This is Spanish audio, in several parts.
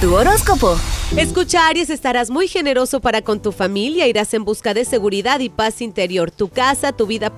Tu horóscopo. Escucha Aries, estarás muy generoso para con tu familia, irás en busca de seguridad y paz interior. Tu casa, tu vida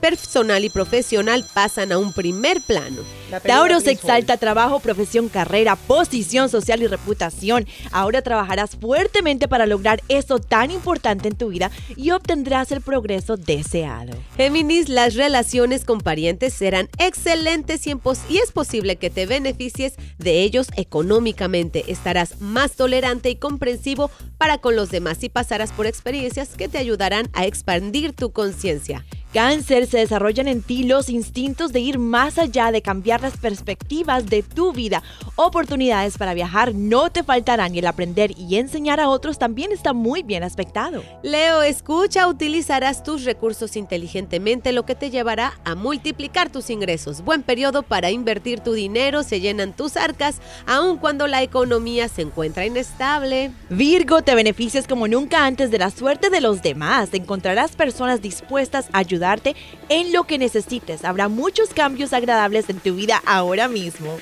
personal y profesional pasan a un primer plano. Tauro se exalta trabajo, profesión, carrera, posición social y reputación. Ahora trabajarás fuertemente para lograr eso tan importante en tu vida y obtendrás el progreso deseado. Géminis, las relaciones con parientes serán excelentes y, y es posible que te beneficies de ellos económicamente. Estarás más tolerante y comprensivo para con los demás y pasarás por experiencias que te ayudarán a expandir tu conciencia. Cáncer, se desarrollan en ti los instintos de ir más allá, de cambiar las perspectivas de tu vida. Oportunidades para viajar no te faltarán y el aprender y enseñar a otros también está muy bien aspectado. Leo, escucha, utilizarás tus recursos inteligentemente, lo que te llevará a multiplicar tus ingresos. Buen periodo para invertir tu dinero, se llenan tus arcas, aun cuando la economía se encuentra inestable. Virgo, te beneficias como nunca antes de la suerte de los demás. Encontrarás personas dispuestas a ayudar en lo que necesites. Habrá muchos cambios agradables en tu vida ahora mismo.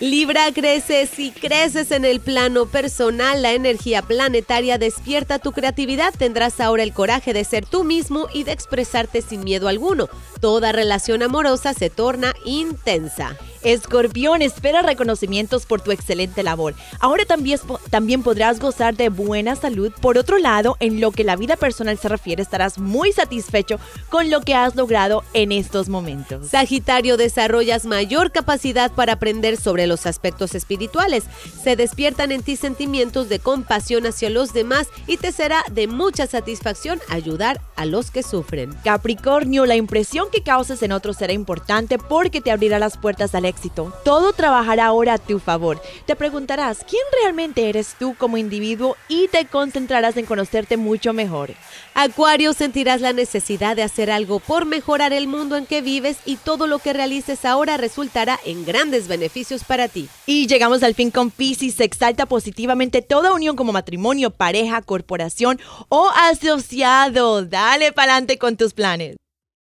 Libra, creces y creces en el plano personal. La energía planetaria despierta tu creatividad. Tendrás ahora el coraje de ser tú mismo y de expresarte sin miedo alguno. Toda relación amorosa se torna intensa. Escorpión espera reconocimientos por tu excelente labor. Ahora también, también podrás gozar de buena salud. Por otro lado, en lo que la vida personal se refiere, estarás muy satisfecho con lo que has logrado en estos momentos. Sagitario, desarrollas mayor capacidad para aprender sobre los aspectos espirituales. Se despiertan en ti sentimientos de compasión hacia los demás y te será de mucha satisfacción ayudar a los que sufren. Capricornio, la impresión que causes en otros será importante porque te abrirá las puertas al éxito. Todo trabajará ahora a tu favor. Te preguntarás quién realmente eres tú como individuo y te concentrarás en conocerte mucho mejor. Acuario, sentirás la necesidad de hacer algo por mejorar el mundo en que vives y todo lo que realices ahora resultará en grandes beneficios para ti. Y llegamos al fin con Pisces. Se exalta positivamente toda unión como matrimonio, pareja, corporación o asociado. Dale para adelante con tus planes.